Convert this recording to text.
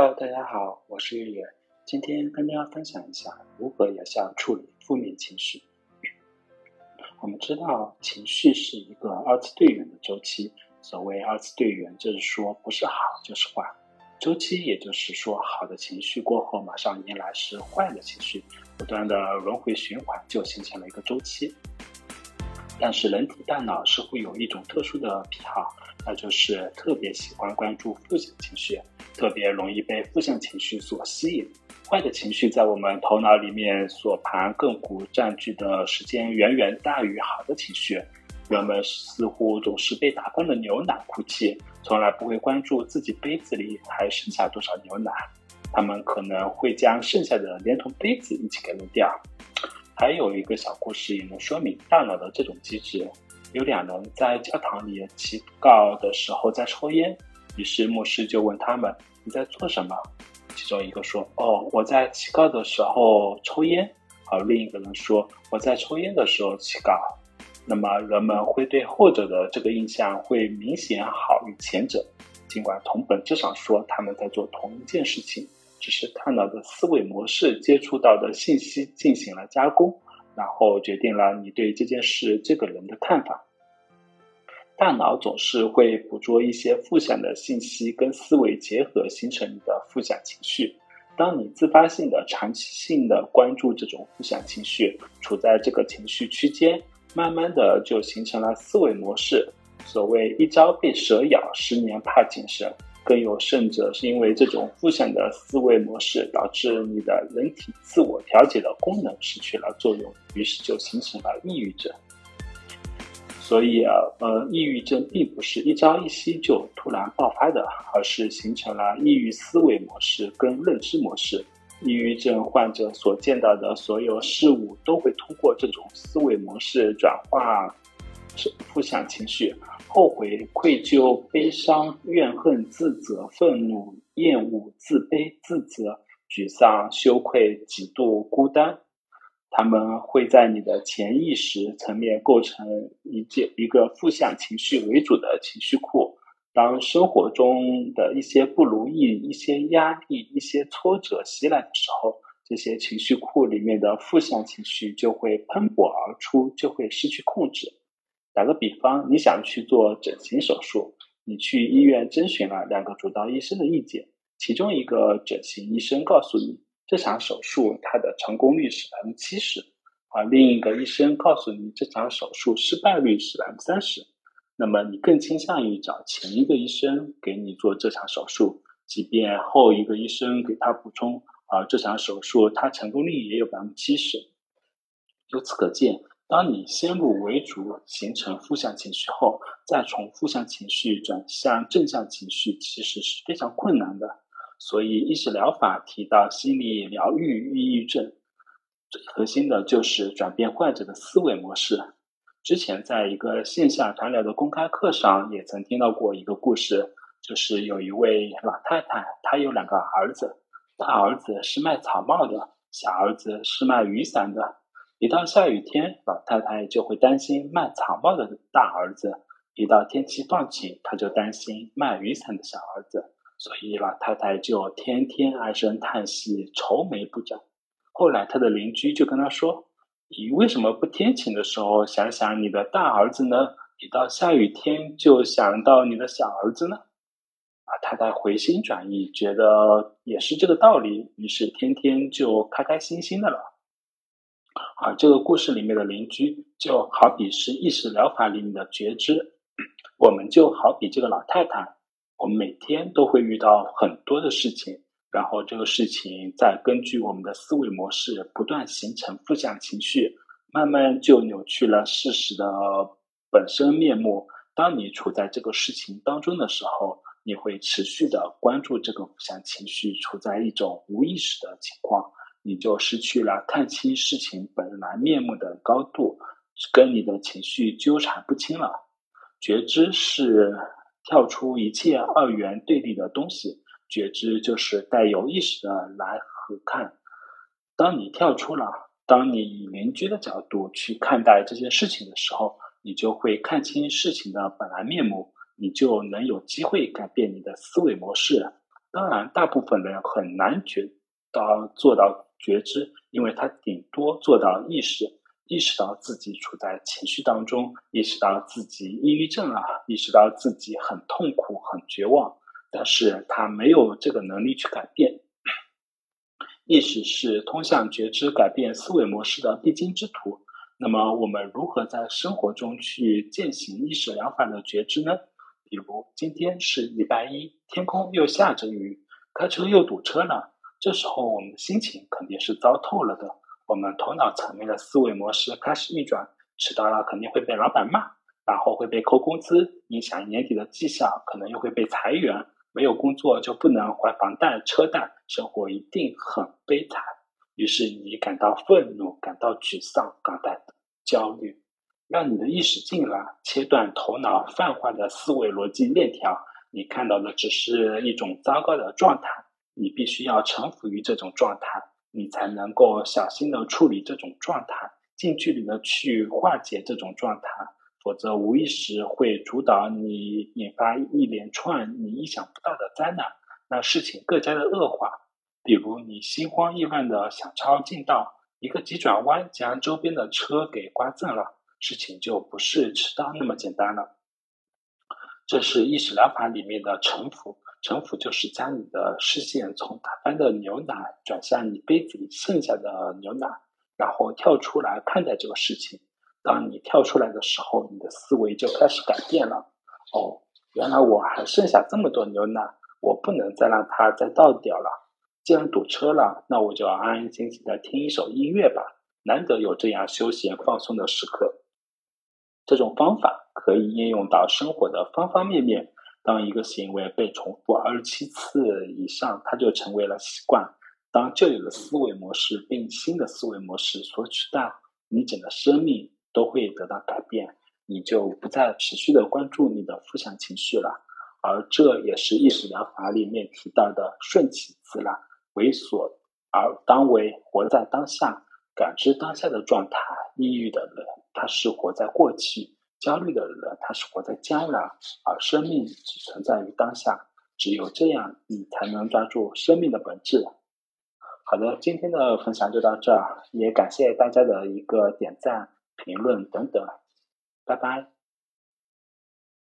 Hello，大家好，我是月月，今天跟大家分享一下如何有效处理负面情绪。我们知道，情绪是一个二次对元的周期。所谓二次对元，就是说不是好就是坏。周期也就是说，好的情绪过后，马上迎来是坏的情绪，不断的轮回循环，就形成了一个周期。但是人体大脑是会有一种特殊的癖好，那就是特别喜欢关注负向情绪。特别容易被负向情绪所吸引，坏的情绪在我们头脑里面所盘亘古占据的时间远远大于好的情绪。人们似乎总是被打翻的牛奶哭泣，从来不会关注自己杯子里还剩下多少牛奶。他们可能会将剩下的连同杯子一起给扔掉。还有一个小故事也能说明大脑的这种机制：有两人在教堂里祈告的时候在抽烟。于是牧师就问他们：“你在做什么？”其中一个说：“哦，我在祈告的时候抽烟。”而另一个人说：“我在抽烟的时候祈告。”那么人们会对后者的这个印象会明显好于前者，尽管从本质上说他们在做同一件事情，只是大脑的思维模式接触到的信息进行了加工，然后决定了你对这件事、这个人的看法。大脑总是会捕捉一些负向的信息，跟思维结合形成你的负向情绪。当你自发性的、长期性的关注这种负向情绪，处在这个情绪区间，慢慢的就形成了思维模式。所谓一朝被蛇咬，十年怕井绳。更有甚者，是因为这种负向的思维模式，导致你的人体自我调节的功能失去了作用，于是就形成了抑郁症。所以啊，呃，抑郁症并不是一朝一夕就突然爆发的，而是形成了抑郁思维模式跟认知模式。抑郁症患者所见到的所有事物，都会通过这种思维模式转化是负向情绪：后悔、愧疚、悲伤、怨恨、自责、愤怒、厌恶、自卑、自责、沮丧、羞愧、嫉妒、孤单。他们会在你的潜意识层面构成一件一个负向情绪为主的情绪库。当生活中的一些不如意、一些压力、一些挫折袭来的时候，这些情绪库里面的负向情绪就会喷薄而出，就会失去控制。打个比方，你想去做整形手术，你去医院征询了两个主刀医生的意见，其中一个整形医生告诉你。这场手术它的成功率是百分之七十，而另一个医生告诉你这场手术失败率是百分之三十，那么你更倾向于找前一个医生给你做这场手术，即便后一个医生给他补充，啊，这场手术它成功率也有百分之七十。由此可见，当你先入为主形成负向情绪后，再从负向情绪转向正向情绪，其实是非常困难的。所以，意识疗法提到心理疗愈抑郁症，最核心的就是转变患者的思维模式。之前在一个线下谈聊的公开课上，也曾听到过一个故事，就是有一位老太太，她有两个儿子，大儿子是卖草帽的，小儿子是卖雨伞的。一到下雨天，老太太就会担心卖草帽的大儿子；一到天气放晴，她就担心卖雨伞的小儿子。所以老太太就天天唉声叹气、愁眉不展。后来她的邻居就跟她说：“你为什么不天晴的时候想想你的大儿子呢？一到下雨天就想到你的小儿子呢？”老太太回心转意，觉得也是这个道理，于是天天就开开心心的了。而这个故事里面的邻居，就好比是意识疗法里面的觉知，我们就好比这个老太太。我们每天都会遇到很多的事情，然后这个事情再根据我们的思维模式不断形成负向情绪，慢慢就扭曲了事实的本身面目。当你处在这个事情当中的时候，你会持续的关注这个负向情绪，处在一种无意识的情况，你就失去了看清事情本来面目的高度，跟你的情绪纠缠不清了。觉知是。跳出一切二元对立的东西，觉知就是带有意识的来和看。当你跳出了，当你以邻居的角度去看待这件事情的时候，你就会看清事情的本来面目，你就能有机会改变你的思维模式。当然，大部分人很难觉到做到觉知，因为他顶多做到意识，意识到自己处在情绪当中，意识到自己抑郁症了，意识到自己很痛苦、很绝望，但是他没有这个能力去改变。意识是通向觉知、改变思维模式的必经之途。那么，我们如何在生活中去践行意识疗法的觉知呢？比如，今天是礼拜一，天空又下着雨，开车又堵车了。这时候，我们的心情肯定是糟透了的。我们头脑层面的思维模式开始运转，迟到了肯定会被老板骂，然后会被扣工资，影响年底的绩效，可能又会被裁员。没有工作就不能还房贷、车贷，生活一定很悲惨。于是你感到愤怒，感到沮丧，感到焦虑。让你的意识进来，切断头脑泛化的思维逻辑链条。你看到的只是一种糟糕的状态，你必须要臣服于这种状态，你才能够小心的处理这种状态，近距离的去化解这种状态。否则，无意识会主导你，引发一连串你意想不到的灾难，让事情更加的恶化。比如，你心慌意乱的想超近道，一个急转弯将周边的车给刮蹭了，事情就不是迟到那么简单了。这是意识疗法里面的沉浮，臣服就是将你的视线从打翻的牛奶转向你杯子里剩下的牛奶，然后跳出来看待这个事情。当你跳出来的时候，你的思维就开始改变了。哦，原来我还剩下这么多牛奶，我不能再让它再倒掉了。既然堵车了，那我就安安静静的听一首音乐吧。难得有这样休闲放松的时刻。这种方法可以应用到生活的方方面面。当一个行为被重复二十七次以上，它就成为了习惯。当旧有的思维模式被新的思维模式所取代，你整个生命。都会得到改变，你就不再持续的关注你的负向情绪了，而这也是意识疗法里面提到的顺其自然，为所而当为，活在当下，感知当下的状态。抑郁的人，他是活在过去；焦虑的人，他是活在将来。而生命只存在于当下，只有这样，你才能抓住生命的本质。好的，今天的分享就到这儿，也感谢大家的一个点赞。评论等等，拜拜。